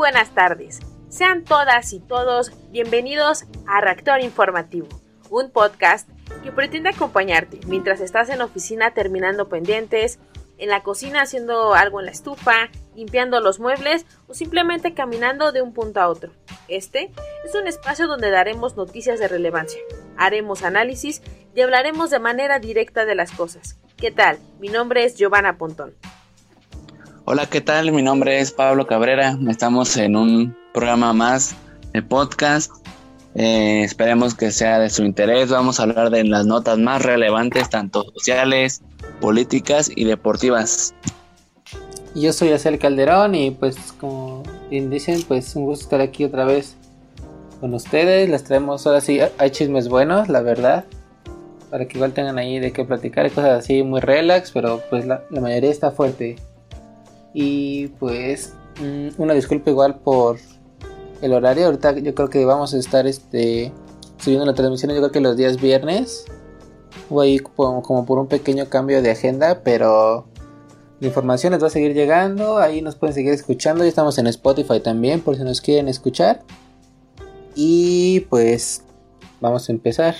buenas tardes. Sean todas y todos bienvenidos a Reactor Informativo, un podcast que pretende acompañarte mientras estás en la oficina terminando pendientes, en la cocina haciendo algo en la estufa, limpiando los muebles o simplemente caminando de un punto a otro. Este es un espacio donde daremos noticias de relevancia, haremos análisis y hablaremos de manera directa de las cosas. ¿Qué tal? Mi nombre es Giovanna Pontón. Hola, ¿qué tal? Mi nombre es Pablo Cabrera. Estamos en un programa más de podcast. Eh, esperemos que sea de su interés. Vamos a hablar de las notas más relevantes, tanto sociales, políticas y deportivas. Yo soy Acel Calderón y pues como bien dicen, pues un gusto estar aquí otra vez con ustedes. Les traemos ahora sí, hay chismes buenos, la verdad. Para que igual tengan ahí de qué platicar, cosas así muy relax, pero pues la mayoría está fuerte. Y pues mm, una disculpa igual por el horario. Ahorita yo creo que vamos a estar este subiendo la transmisión yo creo que los días viernes. Voy como, como por un pequeño cambio de agenda, pero la información les va a seguir llegando. Ahí nos pueden seguir escuchando. Ya estamos en Spotify también por si nos quieren escuchar. Y pues vamos a empezar.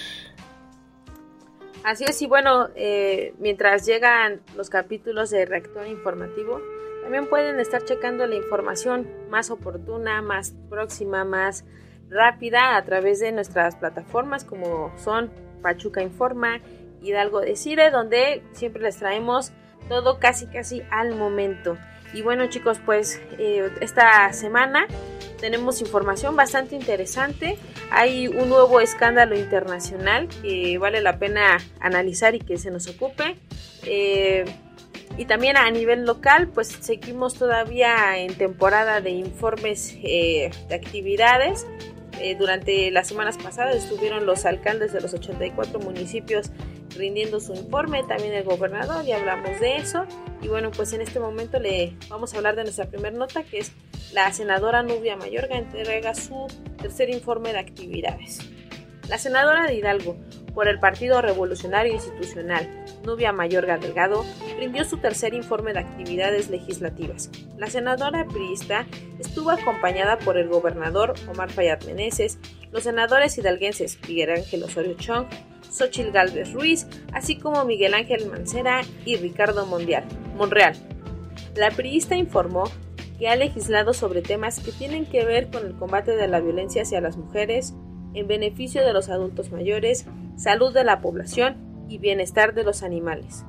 Así es, y bueno, eh, mientras llegan los capítulos de Reactor Informativo, también pueden estar checando la información más oportuna, más próxima, más rápida a través de nuestras plataformas como son Pachuca Informa, Hidalgo Decide, donde siempre les traemos todo casi casi al momento. Y bueno chicos, pues eh, esta semana tenemos información bastante interesante. Hay un nuevo escándalo internacional que vale la pena analizar y que se nos ocupe. Eh, y también a nivel local, pues seguimos todavía en temporada de informes eh, de actividades. Eh, durante las semanas pasadas estuvieron los alcaldes de los 84 municipios rindiendo su informe, también el gobernador, y hablamos de eso. Y bueno, pues en este momento le vamos a hablar de nuestra primera nota, que es la senadora Nubia Mayorga entrega su tercer informe de actividades. La senadora de Hidalgo, por el Partido Revolucionario Institucional, Nubia Mayorga Delgado, rindió su tercer informe de actividades legislativas. La senadora priista estuvo acompañada por el gobernador Omar Fayad Meneses, los senadores hidalguenses Miguel Ángel Osorio Chong, Xochil Gálvez Ruiz, así como Miguel Ángel Mancera y Ricardo Mondial, Monreal. La priista informó que ha legislado sobre temas que tienen que ver con el combate de la violencia hacia las mujeres, en beneficio de los adultos mayores, salud de la población y bienestar de los animales.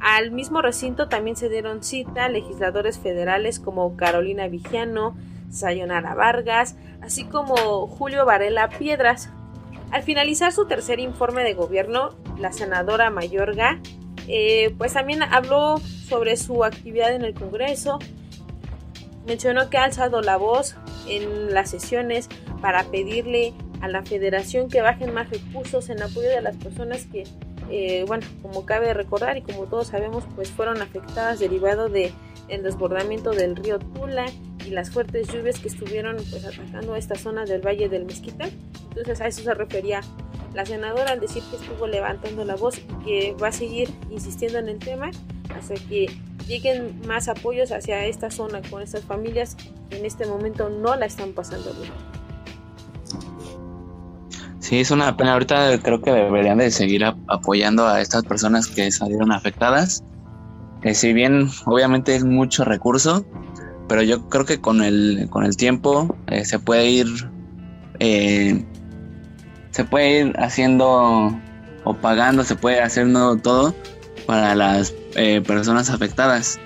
Al mismo recinto también se dieron cita legisladores federales como Carolina Vigiano, Sayonara Vargas, así como Julio Varela Piedras. Al finalizar su tercer informe de gobierno, la senadora Mayorga eh, pues también habló sobre su actividad en el Congreso, mencionó que ha alzado la voz en las sesiones para pedirle a la federación que bajen más recursos en apoyo de las personas que, eh, bueno, como cabe recordar y como todos sabemos, pues fueron afectadas derivado de el desbordamiento del río Tula y las fuertes lluvias que estuvieron pues atacando esta zona del Valle del Mezquital. Entonces a eso se refería la senadora al decir que estuvo levantando la voz y que va a seguir insistiendo en el tema hasta que lleguen más apoyos hacia esta zona con estas familias que en este momento no la están pasando bien. Sí, es una pena. Ahorita creo que deberían de seguir apoyando a estas personas que salieron afectadas. Eh, si bien obviamente es mucho recurso, pero yo creo que con el, con el tiempo eh, se puede ir eh, se puede ir haciendo o pagando, se puede hacer todo para las personas afectadas.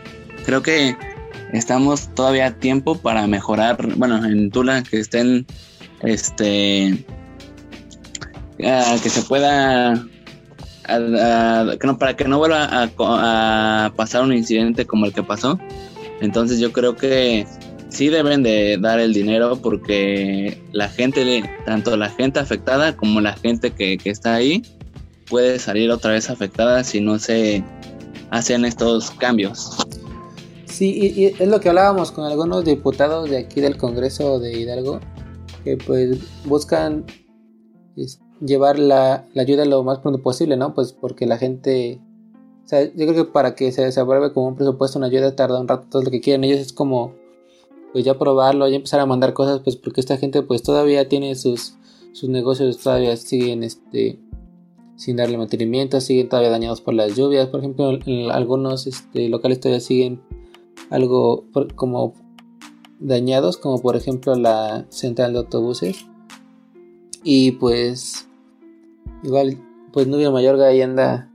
Creo que estamos todavía a tiempo para mejorar, bueno, en Tula que estén este que se pueda para que no vuelva a, pasar un incidente como el que pasó. Entonces yo creo que sí deben de dar el dinero porque la gente, tanto la gente afectada como la gente que, está ahí, puede salir otra vez afectada si no se hacen estos cambios. Sí, y, es lo que hablábamos con algunos diputados de aquí del Congreso de Hidalgo, que pues buscan llevar la, ayuda lo más pronto posible, ¿no? Pues porque la gente... O sea, yo creo que para que se, se apruebe como un presupuesto, una ayuda tarda un rato. Todo lo que quieren ellos es como pues ya probarlo, ya empezar a mandar cosas, pues porque esta gente pues todavía tiene sus, sus negocios, todavía siguen este sin darle mantenimiento, siguen todavía dañados por las lluvias, por ejemplo, algunos este, locales todavía siguen algo como dañados, como por ejemplo la central de autobuses. Y pues igual pues Nubia Mayorga ahí anda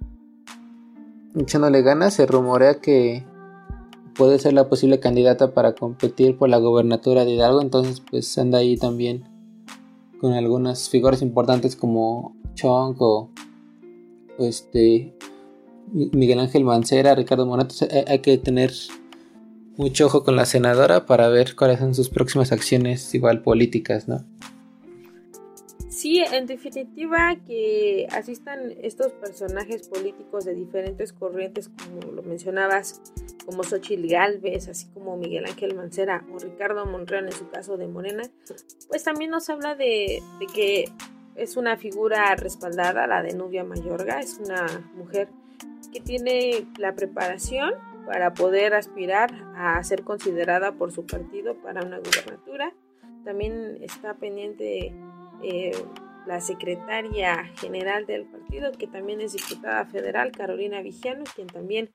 echándole ganas, se rumorea que puede ser la posible candidata para competir por la gobernatura de Hidalgo, entonces pues anda ahí también con algunas figuras importantes como Chong o, este Miguel Ángel Mancera, Ricardo Monato, hay que tener mucho ojo con la senadora para ver cuáles son sus próximas acciones igual políticas, ¿no? Sí, en definitiva que asistan estos personajes políticos de diferentes corrientes, como lo mencionabas, como Xochitl Galvez, así como Miguel Ángel Mancera o Ricardo Monreal en su caso de Morena, pues también nos habla de, que es una figura respaldada, la de Nubia Mayorga, es una mujer que tiene la preparación para poder aspirar a ser considerada por su partido para una gubernatura. También está pendiente eh, la secretaria general del partido, que también es diputada federal, Carolina Vigiano, quien también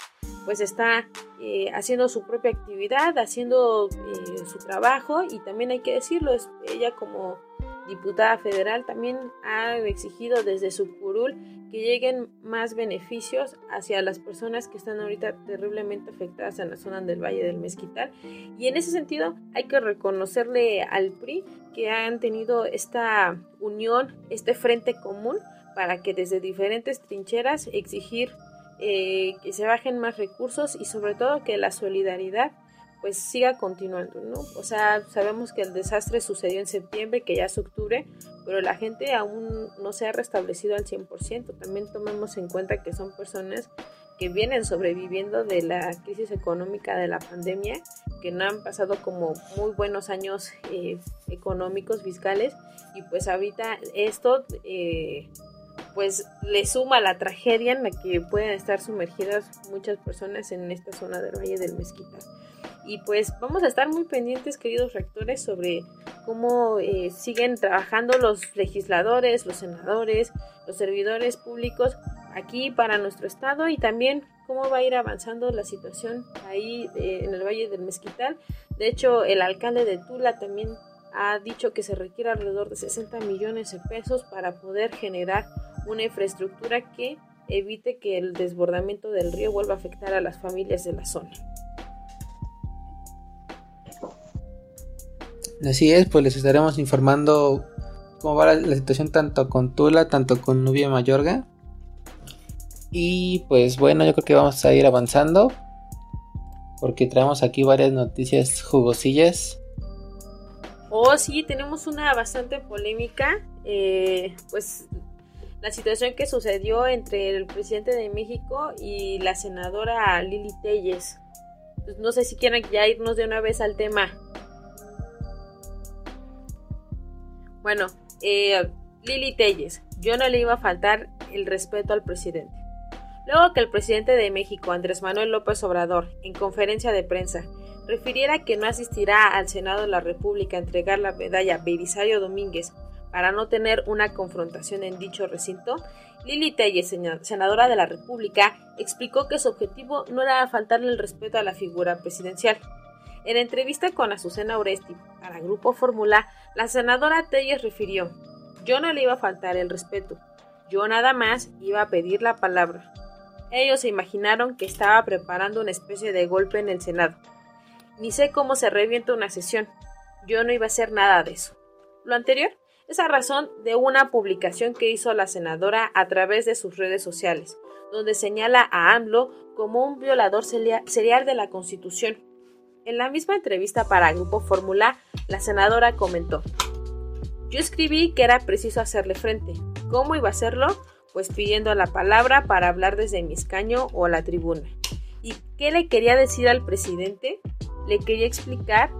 pues está eh, haciendo su propia actividad, haciendo eh, su trabajo. Y también hay que decirlo, es ella como diputada federal también ha exigido desde su curul que lleguen más beneficios hacia las personas que están ahorita terriblemente afectadas en la zona del Valle del Mezquital. Y en ese sentido hay que reconocerle al PRI que han tenido esta unión, este frente común para que desde diferentes trincheras exigir eh, que se bajen más recursos y sobre todo que la solidaridad pues siga continuando, ¿no? O sea, sabemos que el desastre sucedió en septiembre, que ya es octubre, pero la gente aún no se ha restablecido al 100%. También tomemos en cuenta que son personas que vienen sobreviviendo de la crisis económica de la pandemia, que no han pasado como muy buenos años eh, económicos, fiscales, y pues ahorita esto eh, pues le suma la tragedia en la que pueden estar sumergidas muchas personas en esta zona del Valle del Mezquita. Y pues vamos a estar muy pendientes, queridos rectores, sobre cómo eh, siguen trabajando los legisladores, los senadores, los servidores públicos aquí para nuestro estado y también cómo va a ir avanzando la situación ahí eh, en el Valle del Mezquital. De hecho, el alcalde de Tula también ha dicho que se requiere alrededor de 60 millones de pesos para poder generar una infraestructura que evite que el desbordamiento del río vuelva a afectar a las familias de la zona. Así es, pues les estaremos informando cómo va la, situación tanto con Tula, tanto con Nubia Mayorga. Y pues bueno, yo creo que vamos a ir avanzando. Porque traemos aquí varias noticias jugosillas. Oh, sí, tenemos una bastante polémica. Eh, pues la situación que sucedió entre el presidente de México y la senadora Lili Telles. Pues no sé si quieren ya irnos de una vez al tema. Bueno, eh, Lili Telles, yo no le iba a faltar el respeto al presidente. Luego que el presidente de México, Andrés Manuel López Obrador, en conferencia de prensa, refiriera que no asistirá al Senado de la República a entregar la medalla Belisario Domínguez para no tener una confrontación en dicho recinto, Lili Telles, senadora de la República, explicó que su objetivo no era faltarle el respeto a la figura presidencial, en entrevista con Azucena Oresti para Grupo Fórmula, la senadora Telles refirió, yo no le iba a faltar el respeto, yo nada más iba a pedir la palabra. Ellos se imaginaron que estaba preparando una especie de golpe en el Senado. Ni sé cómo se revienta una sesión. Yo no iba a hacer nada de eso. Lo anterior es a razón de una publicación que hizo la senadora a través de sus redes sociales, donde señala a AMLO como un violador serial de la Constitución en la misma entrevista para Grupo Fórmula, la senadora comentó, yo escribí que era preciso hacerle frente. ¿Cómo iba a hacerlo? Pues pidiendo la palabra para hablar desde mi escaño o la tribuna. ¿Y qué le quería decir al presidente? Le quería explicar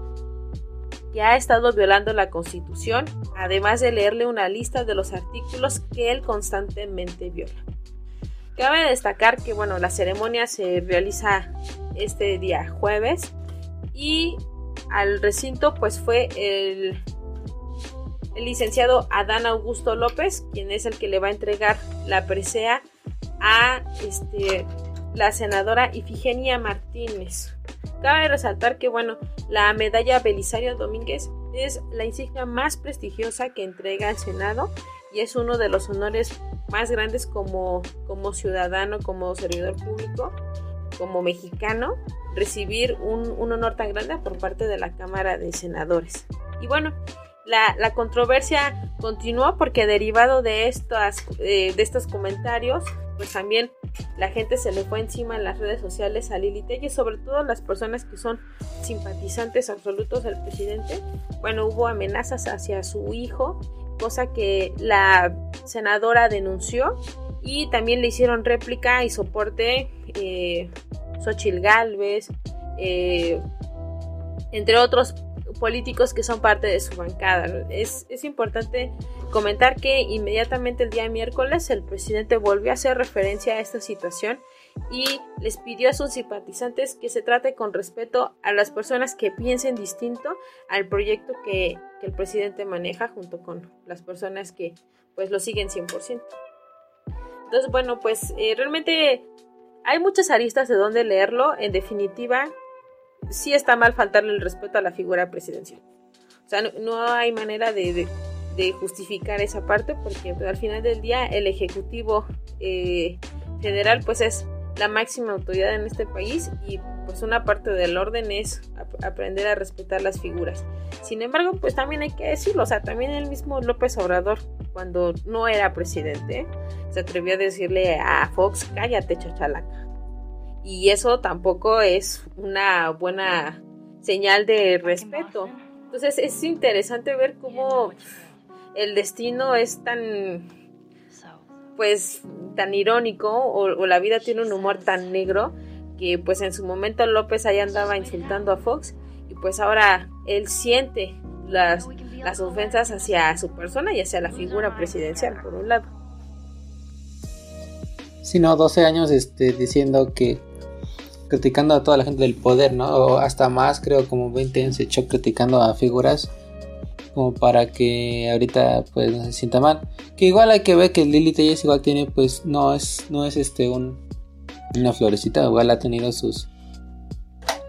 que ha estado violando la Constitución, además de leerle una lista de los artículos que él constantemente viola. Cabe destacar que bueno, la ceremonia se realiza este día jueves y al recinto pues fue el, licenciado Adán Augusto López, quien es el que le va a entregar la presea a este, la senadora Ifigenia Martínez. Cabe resaltar que, bueno, la medalla Belisario Domínguez es la insignia más prestigiosa que entrega el Senado y es uno de los honores más grandes como, como ciudadano, como servidor público, como mexicano, recibir un, honor tan grande por parte de la Cámara de Senadores. Y bueno, la, controversia continuó porque derivado de, estas, eh, de estos comentarios, pues también la gente se le fue encima en las redes sociales a Lili Telles, sobre todo las personas que son simpatizantes absolutos del presidente. Bueno, hubo amenazas hacia su hijo, cosa que la senadora denunció y también le hicieron réplica y soporte eh, Xochil Gálvez, eh, entre otros políticos que son parte de su bancada. Es, es importante comentar que inmediatamente el día miércoles el presidente volvió a hacer referencia a esta situación y les pidió a sus simpatizantes que se trate con respeto a las personas que piensen distinto al proyecto que, el presidente maneja junto con las personas que pues lo siguen 100%. Entonces, bueno, pues eh, realmente hay muchas aristas de donde leerlo. En definitiva, sí está mal faltarle el respeto a la figura presidencial. O sea, no, hay manera de, justificar esa parte porque pues, al final del día el Ejecutivo eh, Federal pues es la máxima autoridad en este país y pues una parte del orden es aprender a respetar las figuras. Sin embargo, pues también hay que decirlo, o sea, también el mismo López Obrador, cuando no era presidente, se atrevió a decirle a Fox, cállate chachalaca. Y eso tampoco es una buena señal de respeto. Entonces es interesante ver cómo el destino es tan, pues, tan irónico o, la vida tiene un humor tan negro que pues en su momento López ahí andaba insultando a Fox y pues ahora él siente las, las ofensas hacia su persona y hacia la figura presidencial, por un lado. Sí, no, 12 años este, diciendo que criticando a toda la gente del poder, ¿no? O hasta más, creo, como 20 años se echó criticando a figuras como para que ahorita pues no se sienta mal. Que igual hay que ver que Lily Telles igual tiene pues no es no es este un una florecita, igual ha tenido sus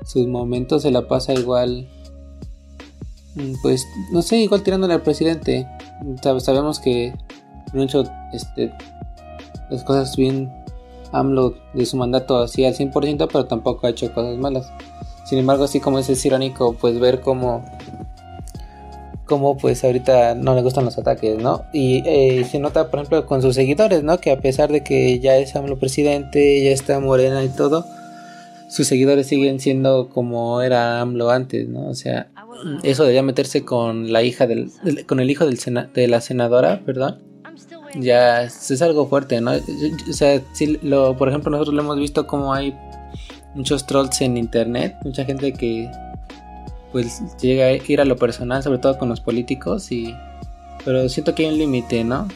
sus momentos, se la pasa igual mm, pues no sé, igual tirándole al presidente. Sabemos que mucho este las cosas bien AMLO de su mandato así al 100%, pero tampoco ha hecho cosas malas. Sin embargo, así como es, irónico, pues ver cómo, cómo pues ahorita no le gustan los ataques, ¿no? Y eh, se nota, por ejemplo, con sus seguidores, ¿no? Que a pesar de que ya es AMLO presidente, ya está Morena y todo, sus seguidores siguen siendo como era AMLO antes, ¿no? O sea, eso de ya meterse con la hija del, con el hijo del de la senadora, perdón ya es algo fuerte, ¿no? O sea, si lo, por ejemplo, nosotros lo hemos visto como hay muchos trolls en internet, mucha gente que pues llega a ir a lo personal, sobre todo con los políticos y pero siento que hay un límite, ¿no?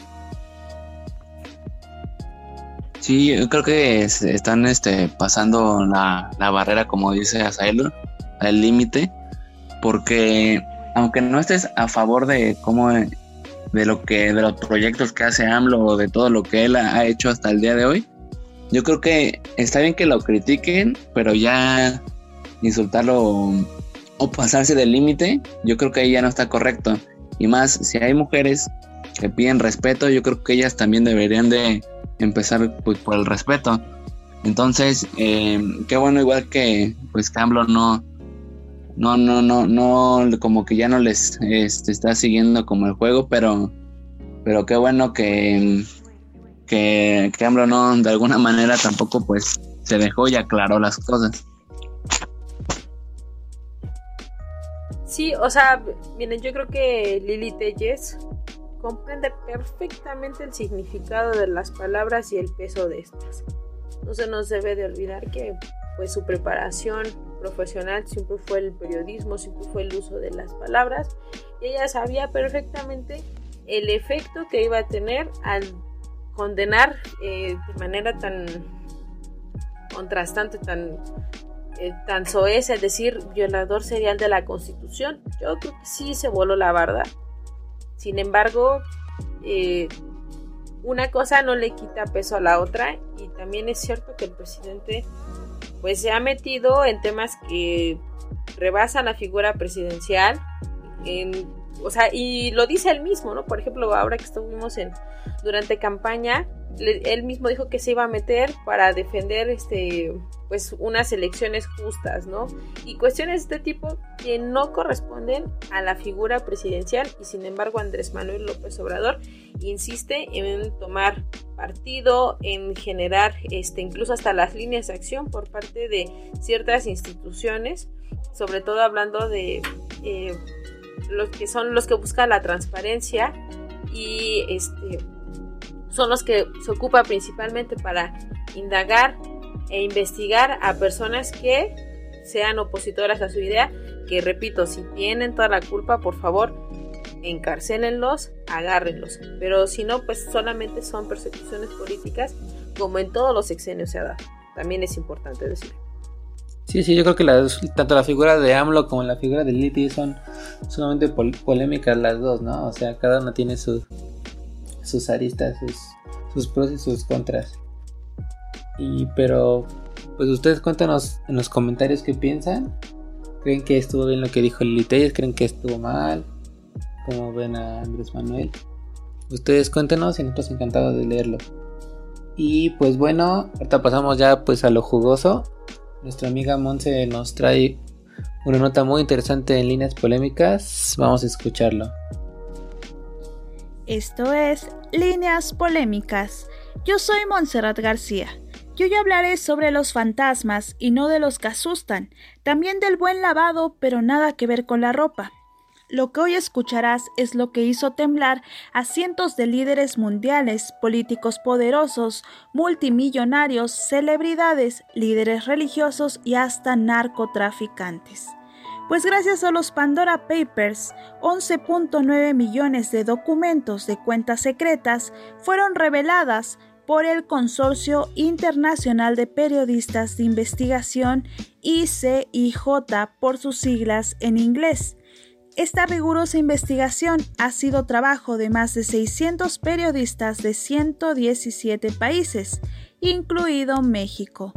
Sí, yo creo que están este, pasando la, la barrera, como dice Asaelo, al límite, porque aunque no estés a favor de cómo de lo que de los proyectos que hace AMLO o de todo lo que él ha hecho hasta el día de hoy. Yo creo que está bien que lo critiquen, pero ya insultarlo o pasarse del límite, yo creo que ahí ya no está correcto. Y más, si hay mujeres que piden respeto, yo creo que ellas también deberían de empezar pues, por el respeto. Entonces, eh, qué bueno igual que pues AMLO no, no, no, no, no, como que ya no les este, está siguiendo como el juego, pero, pero qué bueno que, que, que no, de alguna manera tampoco pues se dejó y aclaró las cosas. Sí, o sea, miren, yo creo que Lili Telles comprende perfectamente el significado de las palabras y el peso de estas. No se nos debe de olvidar que pues su preparación profesional siempre fue el periodismo, siempre fue el uso de las palabras y ella sabía perfectamente el efecto que iba a tener al condenar eh, de manera tan contrastante, tan, tan soez, es decir, violador serial de la Constitución. Yo creo que sí se voló la barda. Sin embargo, eh, una cosa no le quita peso a la otra y también es cierto que el presidente pues se ha metido en temas que rebasan la figura presidencial en, o sea, y lo dice él mismo, ¿no? Por ejemplo, ahora que estuvimos en durante campaña, él mismo dijo que se iba a meter para defender este pues unas elecciones justas, ¿no? Y cuestiones de este tipo que no corresponden a la figura presidencial y sin embargo Andrés Manuel López Obrador insiste en tomar partido, en generar este incluso hasta las líneas de acción por parte de ciertas instituciones, sobre todo hablando de eh, los que son los que buscan la transparencia y este son los que se ocupa principalmente para indagar e investigar a personas que sean opositoras a su idea, que repito, si tienen toda la culpa, por favor, encarcélenlos, agárrenlos. Pero si no, pues solamente son persecuciones políticas, como en todos los sexenios se ha dado. También es importante decir. Sí, sí, yo creo que tanto la figura de AMLO como la figura de Liti son sumamente polémicas las dos, ¿no? O sea, cada una tiene sus, sus aristas, sus, sus pros y sus contras. Y pero, pues ustedes cuéntanos en los comentarios qué piensan. ¿Creen que estuvo bien lo que dijo Lili ¿Creen que estuvo mal? ¿Cómo ven a Andrés Manuel? Ustedes cuéntenos y nosotros encantados de leerlo. Y pues bueno, ahorita pasamos ya pues a lo jugoso. Nuestra amiga Monse nos trae una nota muy interesante en líneas polémicas. Vamos a escucharlo. Esto es Líneas Polémicas. Yo soy Montserrat García. Yo ya hablaré sobre los fantasmas y no de los que asustan, también del buen lavado, pero nada que ver con la ropa. Lo que hoy escucharás es lo que hizo temblar a cientos de líderes mundiales, políticos poderosos, multimillonarios, celebridades, líderes religiosos y hasta narcotraficantes pues gracias a los Pandora Papers, 11.9 millones de documentos de cuentas secretas fueron reveladas por el Consorcio Internacional de Periodistas de Investigación ICIJ por sus siglas en inglés. Esta rigurosa investigación ha sido trabajo de más de 600 periodistas de 117 países, incluido México.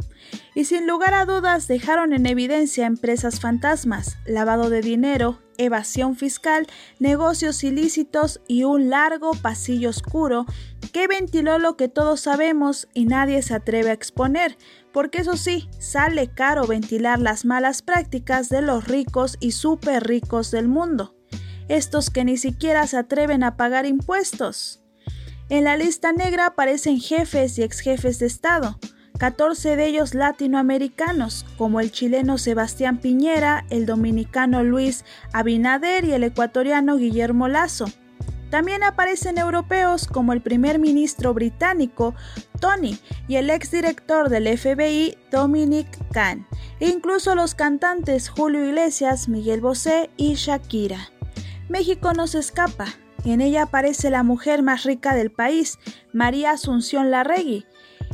Y sin lugar a dudas dejaron en evidencia empresas fantasmas, lavado de dinero, evasión fiscal, negocios ilícitos y un largo pasillo oscuro que ventiló lo que todos sabemos y nadie se atreve a exponer, porque eso sí, sale caro ventilar las malas prácticas de los ricos y súper ricos del mundo, estos que ni siquiera se atreven a pagar impuestos. En la lista negra aparecen jefes y ex jefes de Estado, 14 de ellos latinoamericanos, como el chileno Sebastián Piñera, el dominicano Luis Abinader y el ecuatoriano Guillermo Lazo. También aparecen europeos como el primer ministro británico Tony y el exdirector del FBI Dominic Kahn, e incluso los cantantes Julio Iglesias, Miguel Bosé y Shakira. México no se escapa. En ella aparece la mujer más rica del país, María Asunción Larregui,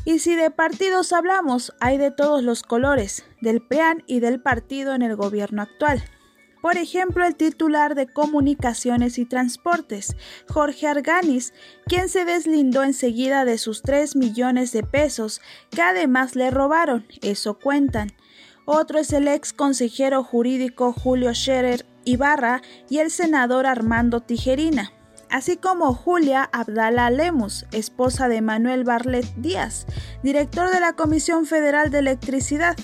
y si de partidos hablamos, hay de todos los colores, del PRIAN y del partido en el gobierno actual. Por ejemplo, el titular de Comunicaciones y Transportes, Jorge Arganis, quien se deslindó enseguida de sus 3 millones de pesos, que además le robaron, eso cuentan. Otro es el ex consejero jurídico Julio Scherer Ibarra y el senador Armando Tijerina así como Julia Abdala Lemus, esposa de Manuel Barlet Díaz, director de la Comisión Federal de Electricidad.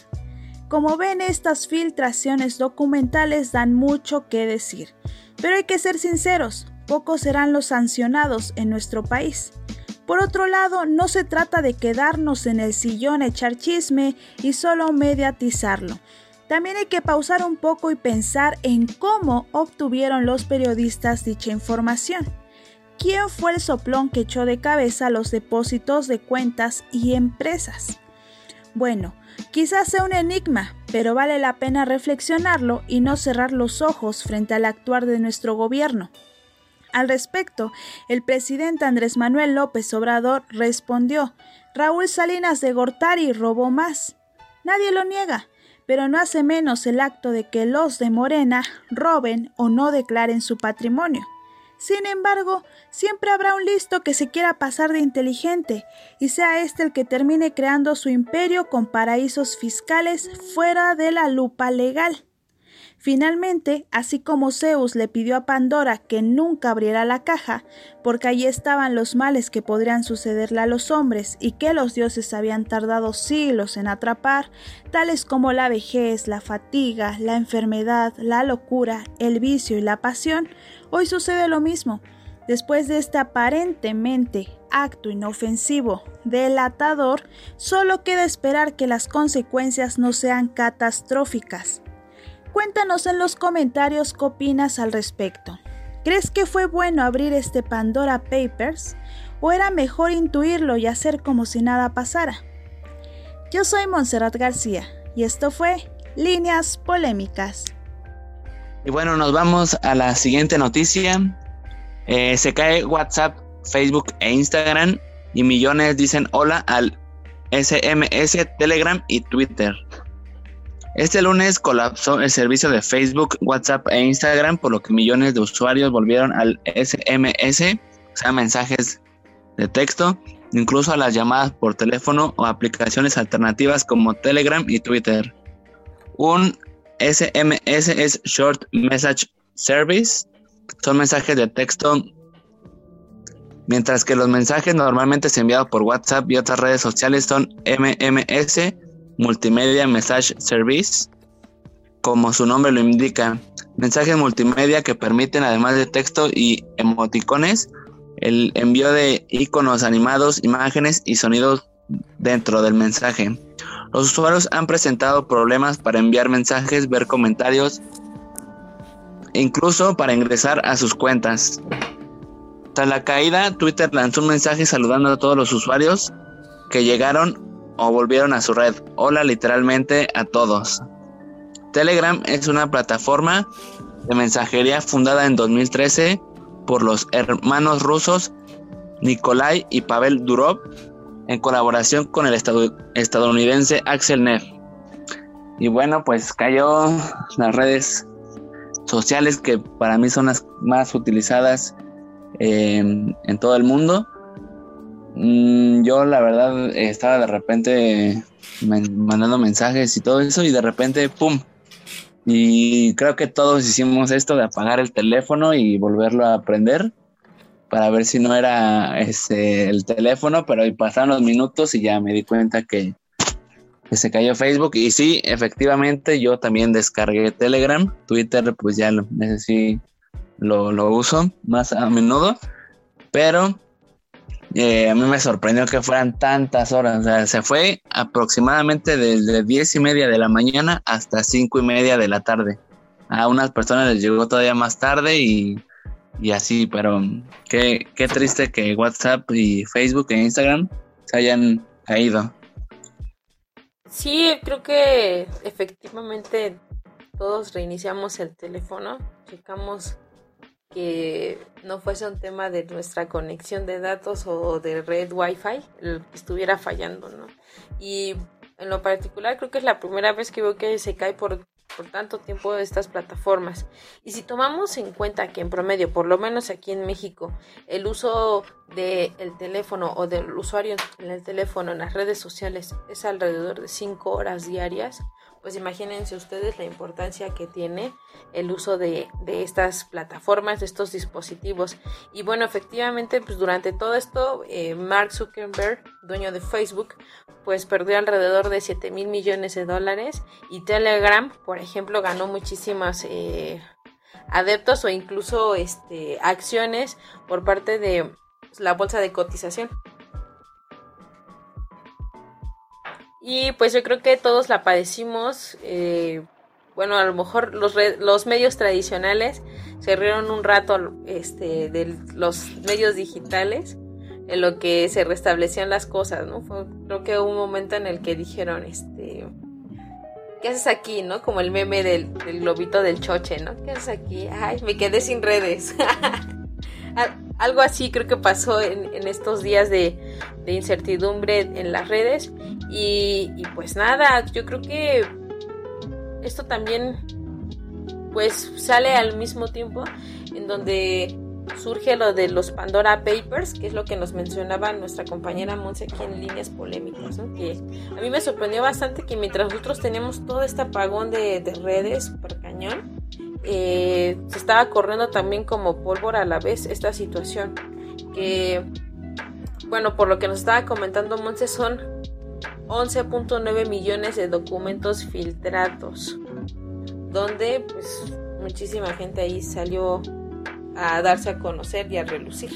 Como ven, estas filtraciones documentales dan mucho que decir, pero hay que ser sinceros, pocos serán los sancionados en nuestro país. Por otro lado, no se trata de quedarnos en el sillón echar chisme y solo mediatizarlo. También hay que pausar un poco y pensar en cómo obtuvieron los periodistas dicha información. ¿Quién fue el soplón que echó de cabeza los depósitos de cuentas y empresas? Bueno, quizás sea un enigma, pero vale la pena reflexionarlo y no cerrar los ojos frente al actuar de nuestro gobierno. Al respecto, el presidente Andrés Manuel López Obrador respondió, Raúl Salinas de Gortari robó más. Nadie lo niega, pero no hace menos el acto de que los de Morena roben o no declaren su patrimonio. Sin embargo, siempre habrá un listo que se quiera pasar de inteligente y sea este el que termine creando su imperio con paraísos fiscales fuera de la lupa legal. Finalmente, así como Zeus le pidió a Pandora que nunca abriera la caja, porque allí estaban los males que podrían sucederle a los hombres y que los dioses habían tardado siglos en atrapar, tales como la vejez, la fatiga, la enfermedad, la locura, el vicio y la pasión, hoy sucede lo mismo. Después de este aparentemente acto inofensivo, delatador, solo queda esperar que las consecuencias no sean catastróficas. Cuéntanos en los comentarios qué opinas al respecto. ¿Crees que fue bueno abrir este Pandora Papers o era mejor intuirlo y hacer como si nada pasara? Yo soy Montserrat García y esto fue Líneas Polémicas. Y bueno, nos vamos a la siguiente noticia. Eh, se cae WhatsApp, Facebook e Instagram y millones dicen hola al SMS, Telegram y Twitter. Este lunes colapsó el servicio de Facebook, WhatsApp e Instagram, por lo que millones de usuarios volvieron al SMS, o sea, mensajes de texto, incluso a las llamadas por teléfono o aplicaciones alternativas como Telegram y Twitter. Un SMS es Short Message Service, son mensajes de texto, mientras que los mensajes normalmente enviados por WhatsApp y otras redes sociales son MMS, Multimedia Message Service, como su nombre lo indica, mensajes multimedia que permiten además de texto y emoticones, el envío de iconos animados, imágenes y sonidos dentro del mensaje. Los usuarios han presentado problemas para enviar mensajes, ver comentarios, incluso para ingresar a sus cuentas. Tras la caída, Twitter lanzó un mensaje saludando a todos los usuarios que llegaron o volvieron a su red. Hola literalmente a todos. Telegram es una plataforma de mensajería fundada en 2013 por los hermanos rusos Nikolai y Pavel Durov en colaboración con el estadounidense Axel Neff. Y bueno, pues cayó las redes sociales que para mí son las más utilizadas eh, en todo el mundo. Mm, yo la verdad estaba de repente mandando mensajes y todo eso y de repente ¡pum! Y creo que todos hicimos esto de apagar el teléfono y volverlo a prender para ver si no era ese, el teléfono, pero ahí pasaron los minutos y ya me di cuenta que, se cayó Facebook y sí, efectivamente yo también descargué Telegram, Twitter pues ya lo, lo, lo uso más a menudo, pero eh, a mí me sorprendió que fueran tantas horas. O sea, se fue aproximadamente desde diez y media de la mañana hasta cinco y media de la tarde. A unas personas les llegó todavía más tarde y, así, pero qué, qué triste que WhatsApp y Facebook e Instagram se hayan caído. Sí, creo que efectivamente todos reiniciamos el teléfono, checamos que no fuese un tema de nuestra conexión de datos o de red wifi el que estuviera fallando, ¿no? Y en lo particular creo que es la primera vez que veo que se cae por, por tanto tiempo estas plataformas. Y si tomamos en cuenta que en promedio, por lo menos aquí en México, el uso del teléfono o del usuario en el teléfono en las redes sociales es alrededor de 5 horas diarias, pues imagínense ustedes la importancia que tiene el uso de, estas plataformas, de estos dispositivos. Y bueno, efectivamente, pues durante todo esto, eh, Mark Zuckerberg, dueño de Facebook, pues perdió alrededor de 7 mil millones de dólares y Telegram, por ejemplo, ganó muchísimas... Eh, adeptos o incluso este, acciones por parte de la bolsa de cotización. Y pues yo creo que todos la padecimos. Eh, bueno, a lo mejor los, los medios tradicionales se rieron un rato este, de los medios digitales en lo que se restablecían las cosas, ¿no? creo que hubo un momento en el que dijeron, este, ¿qué haces aquí, no? Como el meme del, del globito del choche, ¿no? ¿Qué haces aquí? Ay, me quedé sin redes. Algo así creo que pasó en, estos días de, incertidumbre en las redes. Y, pues nada, yo creo que esto también pues sale al mismo tiempo en donde surge lo de los Pandora Papers, que es lo que nos mencionaba nuestra compañera Monse aquí en líneas polémicas, que a mí me sorprendió bastante que mientras nosotros teníamos todo este apagón de, redes super cañón, eh, se estaba corriendo también como pólvora a la vez esta situación, que bueno, por lo que nos estaba comentando Monse son 11.9 millones de documentos filtrados, donde pues muchísima gente ahí salió a darse a conocer y a relucir.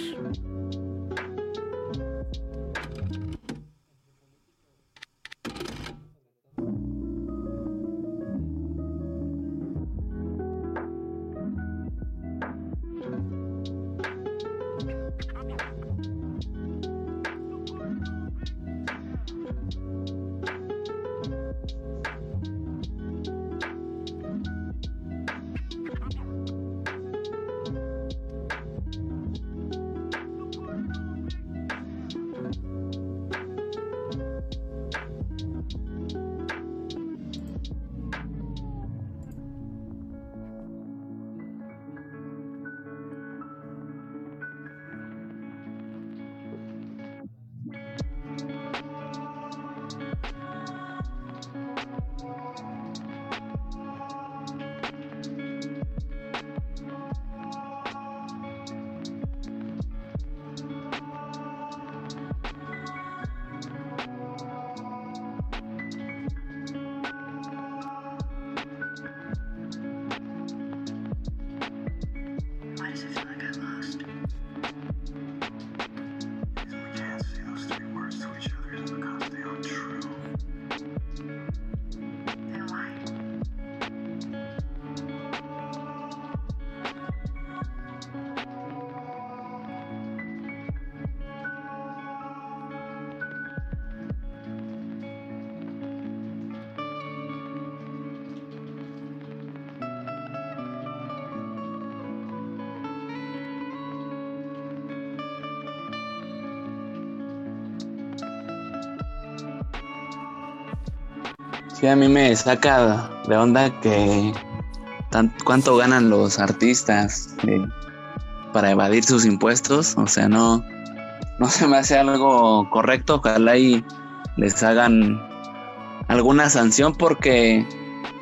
Sí, a mí me saca de onda que cuánto ganan los artistas eh, para evadir sus impuestos. O sea, no, no se me hace algo correcto. Ojalá y les hagan alguna sanción porque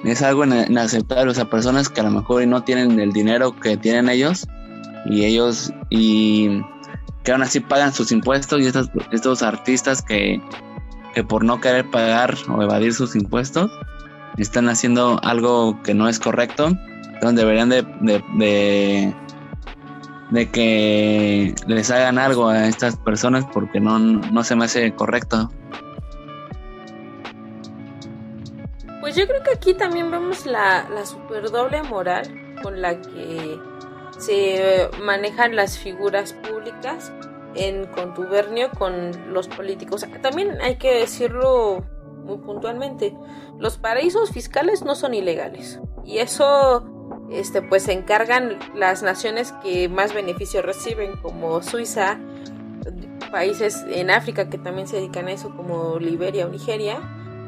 es algo inaceptable. O sea, personas que a lo mejor no tienen el dinero que tienen ellos y ellos y que aún así pagan sus impuestos y estos, estos artistas que que por no querer pagar o evadir sus impuestos están haciendo algo que no es correcto, donde deberían de, de, de, que les hagan algo a estas personas porque no, no se me hace correcto. Pues yo creo que aquí también vemos la, la super doble moral con la que se manejan las figuras públicas en contubernio con los políticos. También hay que decirlo muy puntualmente, los paraísos fiscales no son ilegales y eso este pues se encargan las naciones que más beneficio reciben como Suiza, países en África que también se dedican a eso como Liberia o Nigeria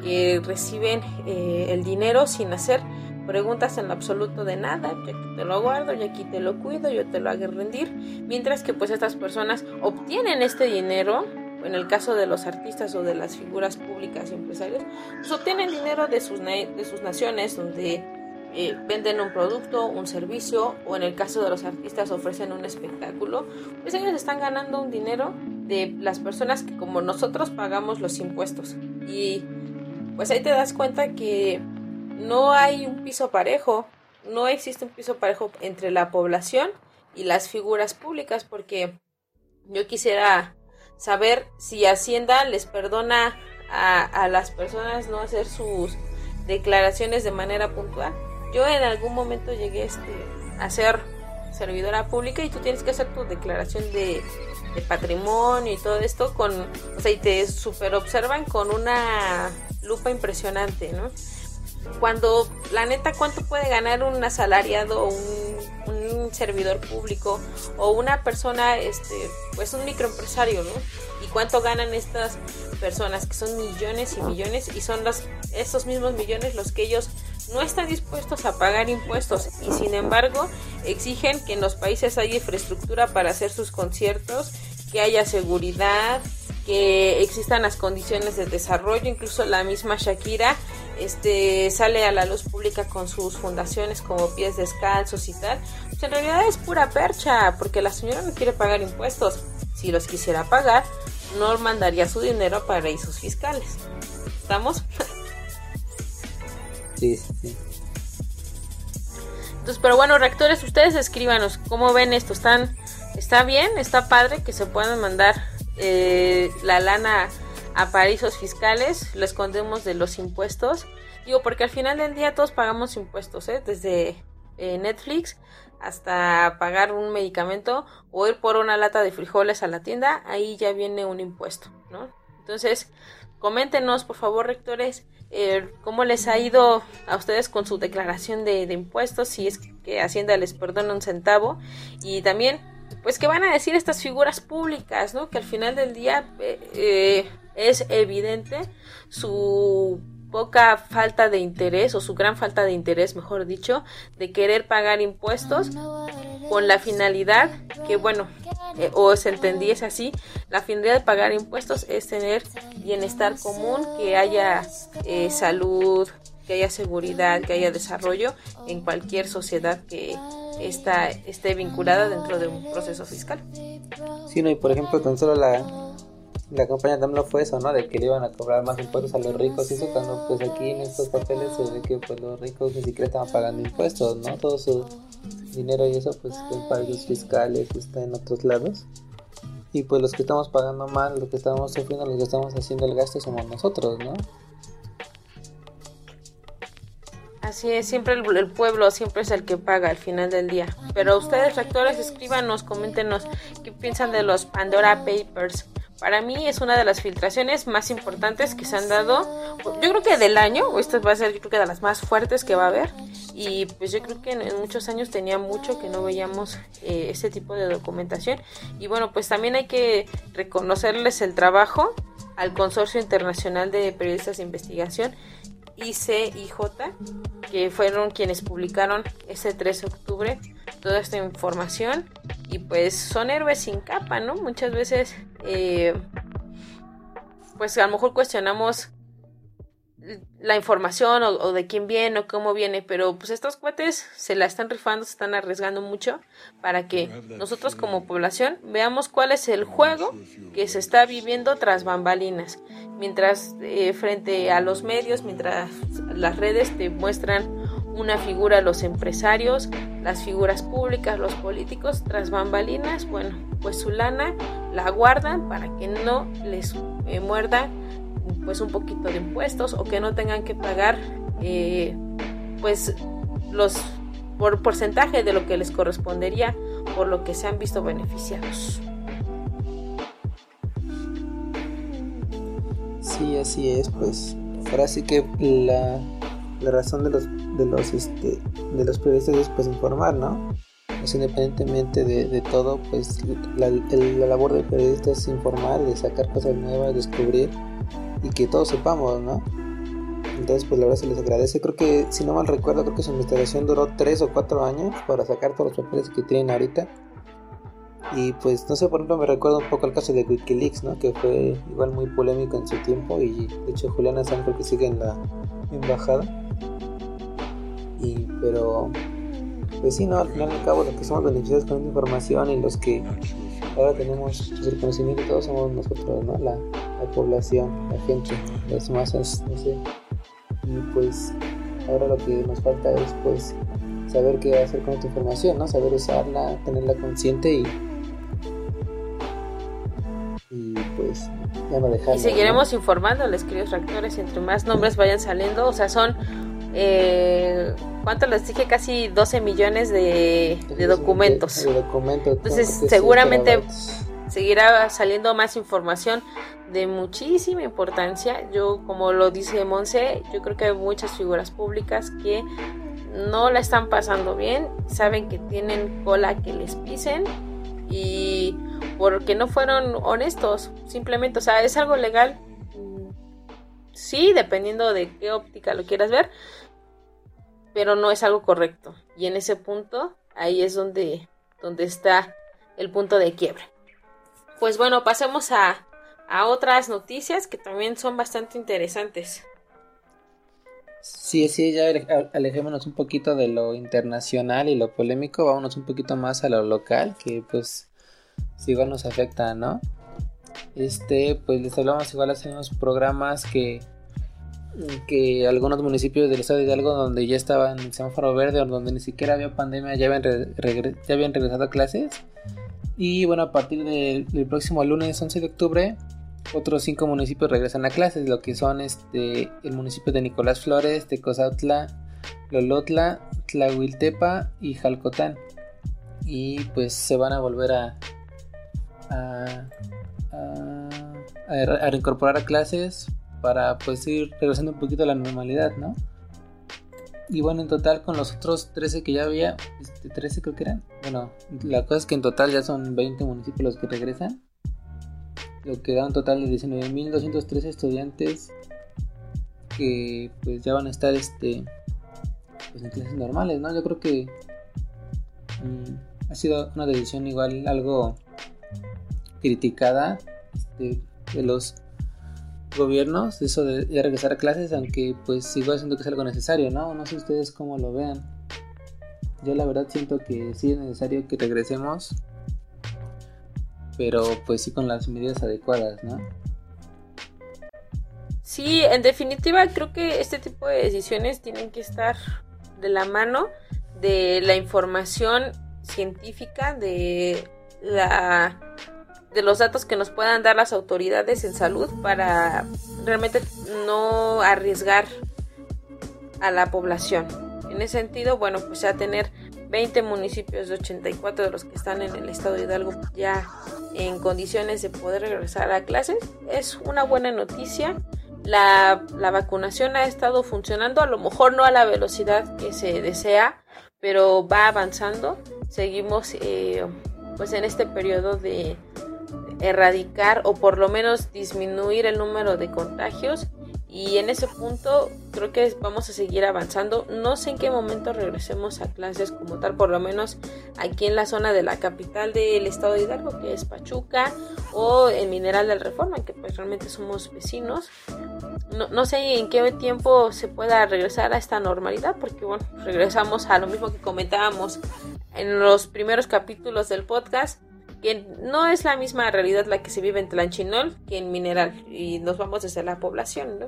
que reciben eh, el dinero sin hacer preguntas en lo absoluto de nada, yo aquí te lo guardo, yo aquí te lo cuido, yo te lo hago rendir, mientras que pues estas personas obtienen este dinero, en el caso de los artistas o de las figuras públicas y empresarios, pues obtienen dinero de sus, de sus naciones donde eh, venden un producto, un servicio o en el caso de los artistas ofrecen un espectáculo, pues ellos están ganando un dinero de las personas que como nosotros pagamos los impuestos. Y pues ahí te das cuenta que no hay un piso parejo, no existe un piso parejo entre la población y las figuras públicas porque yo quisiera saber si Hacienda les perdona a, las personas no hacer sus declaraciones de manera puntual. Yo en algún momento llegué este, a ser servidora pública y tú tienes que hacer tu declaración de, patrimonio y todo esto con, o sea, y te super observan con una lupa impresionante, ¿no? Cuando la neta cuánto puede ganar un asalariado un, un servidor público o una persona este pues un microempresario no y cuánto ganan estas personas que son millones y millones y son los esos mismos millones los que ellos no están dispuestos a pagar impuestos y sin embargo exigen que en los países haya infraestructura para hacer sus conciertos, que haya seguridad, que existan las condiciones de desarrollo, incluso la misma Shakira este sale a la luz pública con sus fundaciones como pies descalzos y tal, pues en realidad es pura percha, porque la señora no quiere pagar impuestos. Si los quisiera pagar, no mandaría su dinero a paraísos fiscales. ¿Estamos? Sí, sí, Entonces, pero bueno, rectores, ustedes escríbanos cómo ven esto. ¿Están, ¿Está bien? ¿Está padre que se puedan mandar eh, la lana a paraísos fiscales? Lo escondemos de los impuestos. Digo, porque al final del día todos pagamos impuestos, ¿eh? Desde eh, Netflix hasta pagar un medicamento o ir por una lata de frijoles a la tienda, ahí ya viene un impuesto, ¿no? Entonces, coméntenos, por favor, rectores, eh, cómo les ha ido a ustedes con su declaración de, impuestos, si es que Hacienda les perdona un centavo, y también, pues, qué van a decir estas figuras públicas, ¿no? Que al final del día eh, es evidente su poca falta de interés o su gran falta de interés, mejor dicho, de querer pagar impuestos con la finalidad que, bueno, eh, o se entendiese así, la finalidad de pagar impuestos es tener bienestar común, que haya eh, salud, que haya seguridad, que haya desarrollo en cualquier sociedad que está, esté vinculada dentro de un proceso fiscal. Sí, no, y por ejemplo, tan solo la, la campaña también fue eso, ¿no? De que le iban a cobrar más impuestos a los ricos y eso cuando pues aquí en estos papeles se ve que pues los ricos ni siquiera estaban pagando impuestos, ¿no? Todo su dinero y eso pues en países fiscales está en otros lados. Y pues los que estamos pagando mal, los que estamos sufriendo, los que estamos haciendo el gasto somos nosotros, ¿no? Así es, siempre el, el, pueblo siempre es el que paga al final del día. Pero ustedes, rectores, escríbanos, coméntenos qué piensan de los Pandora Papers. Para mí es una de las filtraciones más importantes que se han dado. Yo creo que del año, esta va a ser yo creo que de las más fuertes que va a haber. Y pues yo creo que en, muchos años tenía mucho que no veíamos eh, este tipo de documentación. Y bueno, pues también hay que reconocerles el trabajo al Consorcio Internacional de Periodistas de Investigación ICIJ, que fueron quienes publicaron ese 3 de octubre toda esta información y pues son héroes sin capa, ¿no? Muchas veces eh, pues a lo mejor cuestionamos la información o, de quién viene o cómo viene, pero pues estos cohetes se la están rifando, se están arriesgando mucho para que nosotros como población veamos cuál es el juego que se está viviendo tras bambalinas, mientras eh, frente a los medios, mientras las redes te muestran una figura los empresarios, las figuras públicas, los políticos, tras bambalinas, bueno, pues su lana la guardan para que no les eh, muerda pues un poquito de impuestos o que no tengan que pagar eh, pues los por porcentaje de lo que les correspondería por lo que se han visto beneficiados. Sí, así es, pues ahora sí que la, la razón de los de los este de los periodistas es pues informar, ¿no? Pues independientemente de, de todo, pues la, la labor del periodista es informar, de sacar cosas nuevas, descubrir y que todos sepamos, ¿no? Entonces, pues la verdad se les agradece. Creo que, si no mal recuerdo, creo que su investigación duró 3 o 4 años para sacar todos los papeles que tienen ahorita. Y pues, no sé, por ejemplo, me recuerda un poco el caso de Wikileaks, ¿no? Que fue igual muy polémico en su tiempo. Y de hecho, Juliana que sigue en la embajada. Y, pero, pues sí, ¿no? Al final y al cabo, los que somos beneficiados con esta información y los que ahora tenemos el reconocimiento, todos somos nosotros, ¿no? La, la población, la gente, las masas, no sé. Y pues ahora lo que nos falta es pues saber qué hacer con esta información, ¿no? Saber usarla, tenerla consciente y y pues ya no dejarla. Y seguiremos informándoles, queridos reactores, entre más nombres vayan saliendo, o sea, son eh, ¿cuánto les dije? Casi 12 millones de, de documentos. De, documentos Entonces, seguramente seguirá saliendo más información de muchísima importancia. Yo, como lo dice Monse, yo creo que hay muchas figuras públicas que no la están pasando bien, saben que tienen cola que les pisen y porque no fueron honestos, simplemente, o sea, es algo legal. Sí, dependiendo de qué óptica lo quieras ver, pero no es algo correcto. Y en ese punto, ahí es donde, donde está el punto de quiebre. Pues bueno, pasemos a, a otras noticias que también son bastante interesantes. Sí, sí, ya alejémonos un poquito de lo internacional y lo polémico, vámonos un poquito más a lo local, que pues igual nos afecta, ¿no? Este, pues les hablamos igual hace unos programas que que algunos municipios del estado de Hidalgo donde ya estaban en semáforo verde o donde ni siquiera había pandemia ya habían, ya habían regresado a clases y bueno a partir del próximo lunes 11 de octubre otros cinco municipios regresan a clases, lo que son este, el municipio de Nicolás Flores, Tecozautla, Lolotla, Tlahuiltepa y Jalcotán. Y pues se van a volver a, a, a, reincorporar a clases para pues ir regresando un poquito a la normalidad, ¿no? Y bueno, en total con los otros 13 que ya había, este, 13 creo que eran. Bueno, la cosa es que en total ya son 20 municipios los que regresan lo que da un total de 19.203 estudiantes que pues ya van a estar este pues en clases normales, ¿no? Yo creo que mm, ha sido una decisión igual algo criticada este, de los gobiernos, eso de, regresar a clases, aunque pues igual siento que es algo necesario, ¿no? No sé ustedes cómo lo vean. Yo la verdad siento que sí es necesario que regresemos pero pues sí con las medidas adecuadas, ¿no? Sí, en definitiva creo que este tipo de decisiones tienen que estar de la mano de la información científica, de la de los datos que nos puedan dar las autoridades en salud para realmente no arriesgar a la población. En ese sentido, bueno, pues ya tener 20 municipios de 84 de los que están en el estado de Hidalgo ya en condiciones de poder regresar a clases es una buena noticia. La, vacunación ha estado funcionando, a lo mejor no a la velocidad que se desea, pero va avanzando. Seguimos eh, pues en este periodo de erradicar o por lo menos disminuir el número de contagios y en ese punto creo que vamos a seguir avanzando. No sé en qué momento regresemos a clases como tal, por lo menos aquí en la zona de la capital del estado de Hidalgo, que es Pachuca, o en Mineral del Reforma, que pues realmente somos vecinos. No, no sé en qué tiempo se pueda regresar a esta normalidad, porque bueno, regresamos a lo mismo que comentábamos en los primeros capítulos del podcast que no es la misma realidad la que se vive en Tlanchinol que en Mineral y nos vamos desde la población.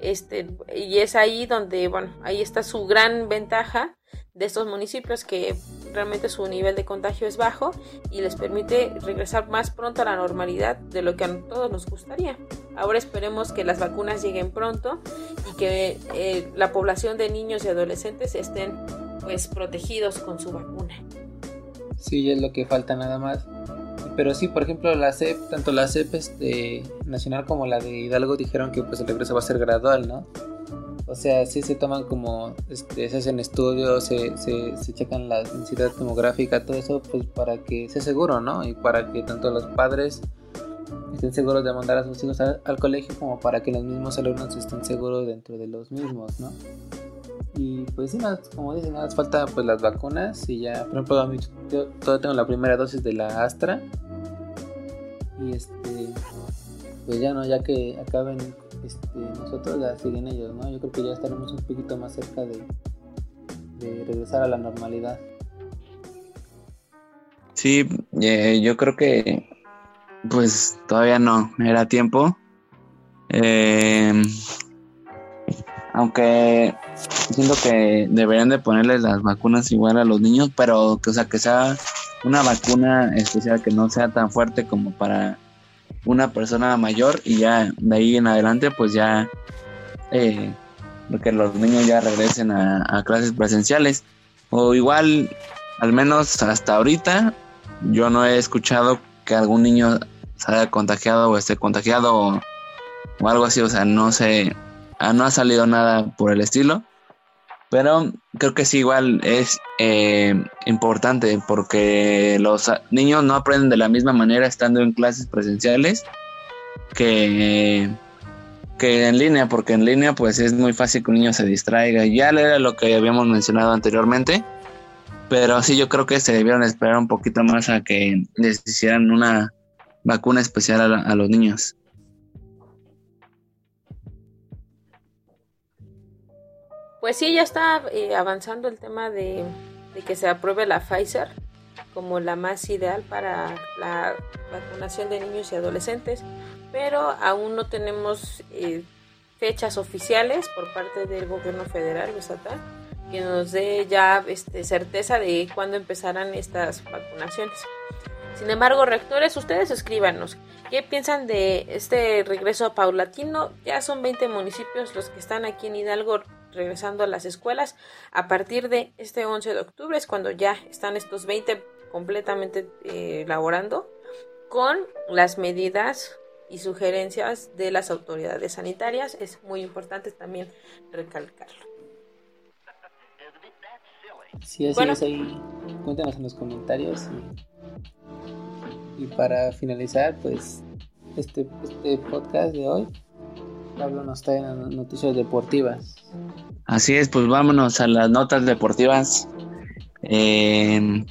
Este, y es ahí donde, bueno, ahí está su gran ventaja de estos municipios que realmente su nivel de contagio es bajo y les permite regresar más pronto a la normalidad de lo que a todos nos gustaría. Ahora esperemos que las vacunas lleguen pronto y que eh, la población de niños y adolescentes estén pues protegidos con su vacuna. Sí, es lo que falta nada más. Pero sí, por ejemplo, la CEP, tanto la CEP este, nacional como la de Hidalgo dijeron que pues el regreso va a ser gradual, ¿no? O sea, sí se toman como, este, se hacen estudios, se, se, se checan la densidad demográfica, todo eso, pues para que sea seguro, ¿no? Y para que tanto los padres estén seguros de mandar a sus hijos al, al colegio como para que los mismos alumnos estén seguros dentro de los mismos, ¿no? Y pues sí, como dicen, nada falta pues las vacunas y ya, por ejemplo, yo todavía tengo la primera dosis de la Astra. Y este, pues ya no, ya que acaben este, nosotros, ya siguen ellos, ¿no? Yo creo que ya estaremos un poquito más cerca de, de regresar a la normalidad. Sí, eh, yo creo que pues todavía no era tiempo. Eh, aunque siento que deberían de ponerles las vacunas igual a los niños, pero que, o sea, que sea una vacuna especial que no sea tan fuerte como para una persona mayor y ya de ahí en adelante pues ya eh, que los niños ya regresen a, clases presenciales. O igual al menos hasta ahorita yo no he escuchado que algún niño se haya contagiado o esté contagiado o, o algo así, o sea, no sé, Ah, no ha salido nada por el estilo. Pero creo que sí, igual es eh, importante porque los niños no aprenden de la misma manera estando en clases presenciales que, que en línea, porque en línea pues es muy fácil que un niño se distraiga. Ya era lo que habíamos mencionado anteriormente, pero sí yo creo que se debieron esperar un poquito más a que les hicieran una vacuna especial a, los niños. Pues sí, ya está eh, avanzando el tema de, que se apruebe la Pfizer como la más ideal para la vacunación de niños y adolescentes, pero aún no tenemos eh, fechas oficiales por parte del gobierno federal o estatal que nos dé ya este, certeza de cuándo empezarán estas vacunaciones. Sin embargo, rectores, ustedes escríbanos qué piensan de este regreso paulatino. Ya son 20 municipios los que están aquí en Hidalgo regresando a las escuelas. A partir de este 11 de octubre es cuando ya están estos 20 completamente eh, laborando con las medidas y sugerencias de las autoridades sanitarias. Es muy importante también recalcarlo. Sí, así es ahí. Cuéntanos en los comentarios. Y, para finalizar, pues, este, este podcast de hoy, Pablo nos trae noticias deportivas. Así es, pues vámonos a las notas deportivas. Eh,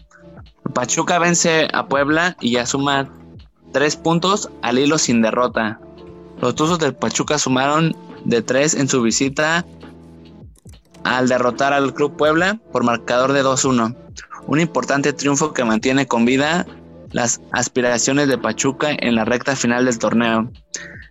Pachuca vence a Puebla y ya suma tres puntos al hilo sin derrota. Los Tuzos del Pachuca sumaron de tres en su visita al derrotar al Club Puebla por marcador de 2-1. Un importante triunfo que mantiene con vida las aspiraciones de Pachuca en la recta final del torneo.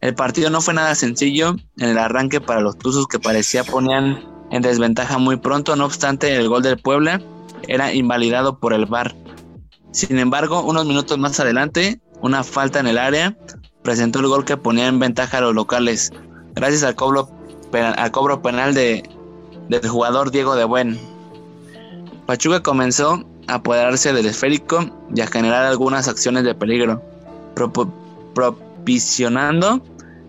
El partido no fue nada sencillo en el arranque para los Tuzos que parecía ponían en desventaja muy pronto, no obstante el gol del Puebla era invalidado por el VAR. Sin embargo, unos minutos más adelante, una falta en el área presentó el gol que ponía en ventaja a los locales, gracias al cobro, al cobro penal de del jugador Diego de Buen. Pachuca comenzó a apoderarse del esférico y a generar algunas acciones de peligro, propiciando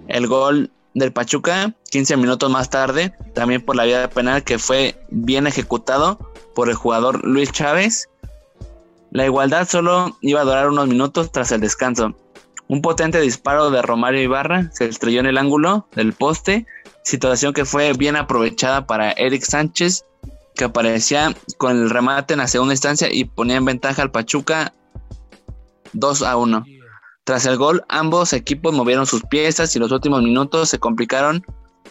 el gol del Pachuca 15 minutos más tarde, también por la vía penal que fue bien ejecutado por el jugador Luis Chávez. La igualdad solo iba a durar unos minutos tras el descanso. Un potente disparo de Romario Ibarra se estrelló en el ángulo del poste situación que fue bien aprovechada para Eric Sánchez, que aparecía con el remate en la segunda instancia y ponía en ventaja al Pachuca 2 a 1. Tras el gol, ambos equipos movieron sus piezas y los últimos minutos se complicaron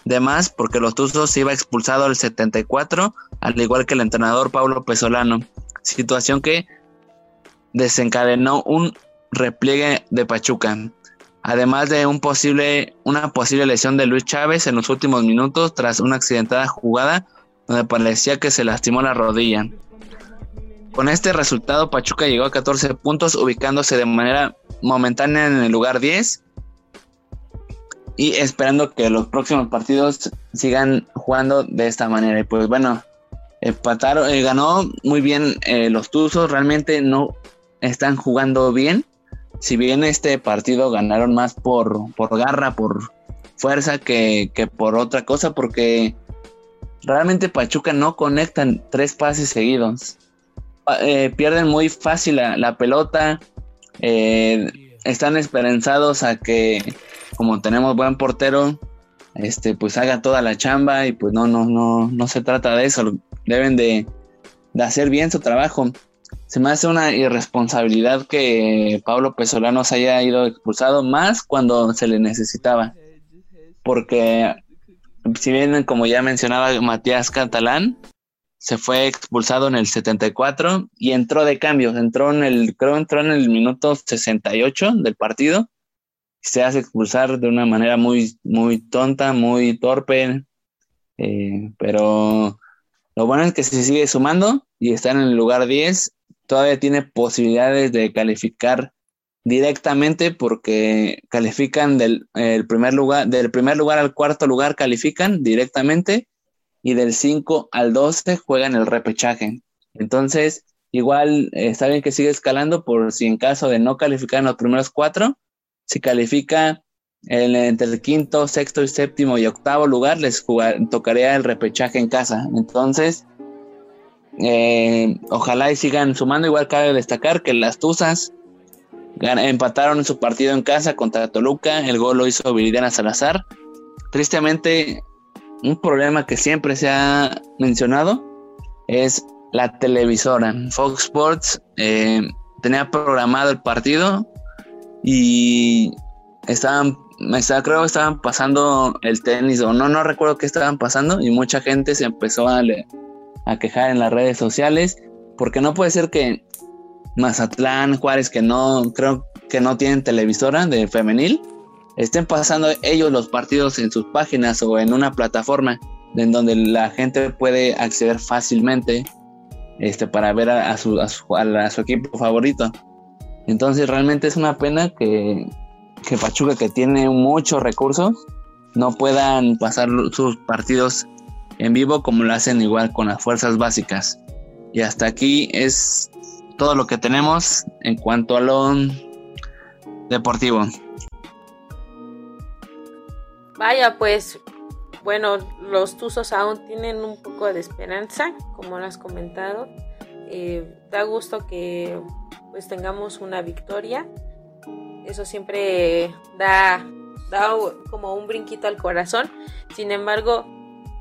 de más porque los Tuzos iba expulsado al 74, al igual que el entrenador Pablo Pesolano, situación que desencadenó un repliegue de Pachuca además de un posible, una posible lesión de Luis Chávez en los últimos minutos tras una accidentada jugada donde parecía que se lastimó la rodilla. Con este resultado, Pachuca llegó a 14 puntos, ubicándose de manera momentánea en el lugar 10 y esperando que los próximos partidos sigan jugando de esta manera. Y pues bueno, empataron, eh, ganó muy bien eh, los Tuzos, realmente no están jugando bien si bien este partido ganaron más por, por garra, por fuerza que, por otra cosa, porque realmente Pachuca no conectan tres pases seguidos. Eh, pierden muy fácil la, pelota. Eh, están esperanzados a que, como tenemos buen portero, este, pues haga toda la chamba y pues no, no, no, no se trata de eso. Deben de, de hacer bien su trabajo se me hace una irresponsabilidad que Pablo Pesolano se haya ido expulsado más cuando se le necesitaba. Porque si bien, como ya mencionaba Matías Catalán, se fue expulsado en el 74 y entró de cambio, entró en el, creo entró en el minuto 68 del partido se hace expulsar de una manera muy, muy tonta, muy torpe, eh, pero lo bueno es que se sigue sumando y está en el lugar 10 todavía tiene posibilidades de calificar directamente porque califican del primer lugar, del primer lugar al cuarto lugar califican directamente y del 5 al 12 juegan el repechaje. Entonces, igual eh, está bien que sigue escalando por si en caso de no calificar en los primeros cuatro, si califica entre el quinto, sexto y séptimo y octavo lugar, les tocaría el repechaje en casa. Entonces, eh, ojalá y sigan sumando. Igual cabe destacar que las Tuzas empataron en su partido en casa contra Toluca. El gol lo hizo Viridiana Salazar. tristemente, un problema que siempre se ha mencionado es la televisora. Fox Sports eh, tenía programado el partido y estaban, creo que estaban pasando el tenis o no, no recuerdo qué estaban pasando y mucha gente se empezó a, a quejar en las redes sociales porque no puede ser que Mazatlán, Juárez, que no, creo que no tienen televisora de femenil, estén pasando ellos los partidos en sus páginas o en una plataforma en donde la gente puede acceder fácilmente este, para ver a, su, a, su, equipo favorito. Entonces realmente es una pena que, que Pachuca, que tiene muchos recursos, no puedan pasar sus partidos en vivo como lo hacen igual con las fuerzas básicas. Y hasta aquí es todo lo que tenemos en cuanto a lo deportivo. Vaya, pues bueno, los Tuzos aún tienen un poco de esperanza, como lo has comentado. Eh, da gusto que pues tengamos una victoria. Eso siempre da, da como un brinquito al corazón. Sin embargo,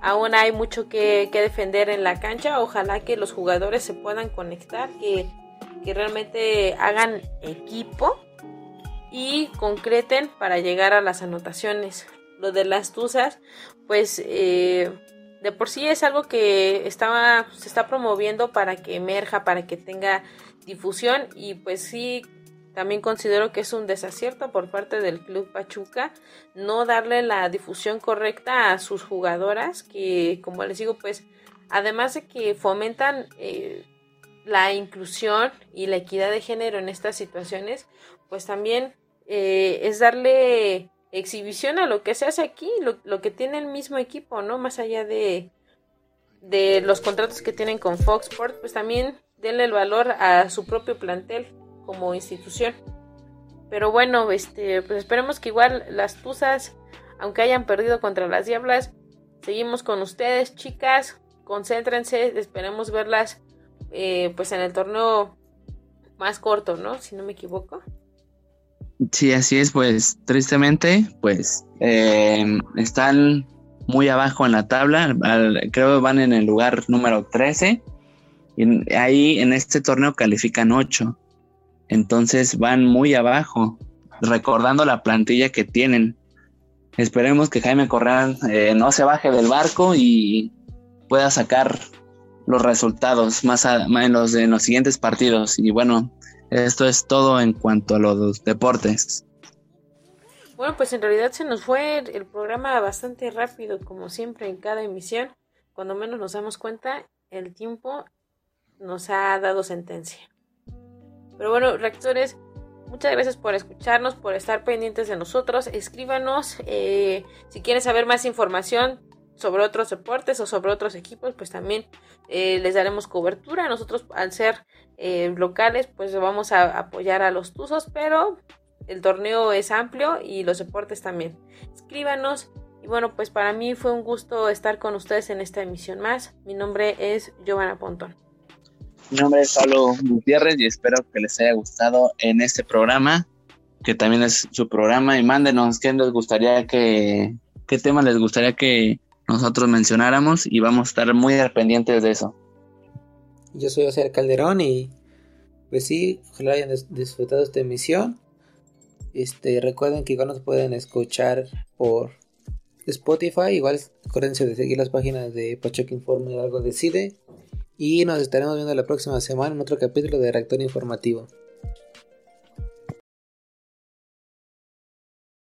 aún hay mucho que, que defender en la cancha. Ojalá que los jugadores se puedan conectar, que que realmente hagan equipo y concreten para llegar a las anotaciones. Lo de las tuzas, pues eh, de por sí es algo que estaba, se está promoviendo para que emerja, para que tenga difusión y pues sí, también considero que es un desacierto por parte del Club Pachuca no darle la difusión correcta a sus jugadoras que como les digo pues además de que fomentan eh, la inclusión y la equidad de género en estas situaciones, pues también eh, es darle exhibición a lo que se hace aquí, lo, que tiene el mismo equipo, ¿no? Más allá de, de los contratos que tienen con Fox Sports, pues también denle el valor a su propio plantel como institución. Pero bueno, este, pues esperemos que igual las Tuzas, aunque hayan perdido contra las Diablas, seguimos con ustedes, chicas. Concéntrense, esperemos verlas eh, pues en el torneo más corto, ¿no? Si no me equivoco. Sí, así es, pues tristemente, pues eh, están muy abajo en la tabla, creo que van en el lugar número 13, y ahí en este torneo califican 8, entonces van muy abajo, recordando la plantilla que tienen. Esperemos que Jaime Corral eh, no se baje del barco y pueda sacar los resultados más en, los, en los siguientes partidos. Y bueno, esto es todo en cuanto a los deportes. Bueno, pues en realidad se nos fue el programa bastante rápido, como siempre en cada emisión. Cuando menos nos damos cuenta, el tiempo nos ha dado sentencia. Pero bueno, reactores, muchas gracias por escucharnos, por estar pendientes de nosotros. Escríbanos eh, si quieren saber más información sobre otros deportes o sobre otros equipos, pues también eh, les daremos cobertura. Nosotros, al ser eh, locales, pues vamos a apoyar a los Tuzos, pero el torneo es amplio y los deportes también. Escríbanos. Y bueno, pues para mí fue un gusto estar con ustedes en esta emisión más. Mi nombre es Giovanna Pontón. Mi nombre es Pablo Gutiérrez y espero que les haya gustado en este programa, que también es su programa. Y mándenos qué les gustaría que, qué tema les gustaría que nosotros mencionáramos y vamos a estar muy pendientes de eso. Yo soy José Calderón y pues sí, ojalá hayan disfrutado esta emisión. Este, recuerden que igual nos pueden escuchar por Spotify, igual acuérdense de seguir las páginas de Pachuca Informe y algo decide. Y nos estaremos viendo la próxima semana en otro capítulo de Reactor Informativo.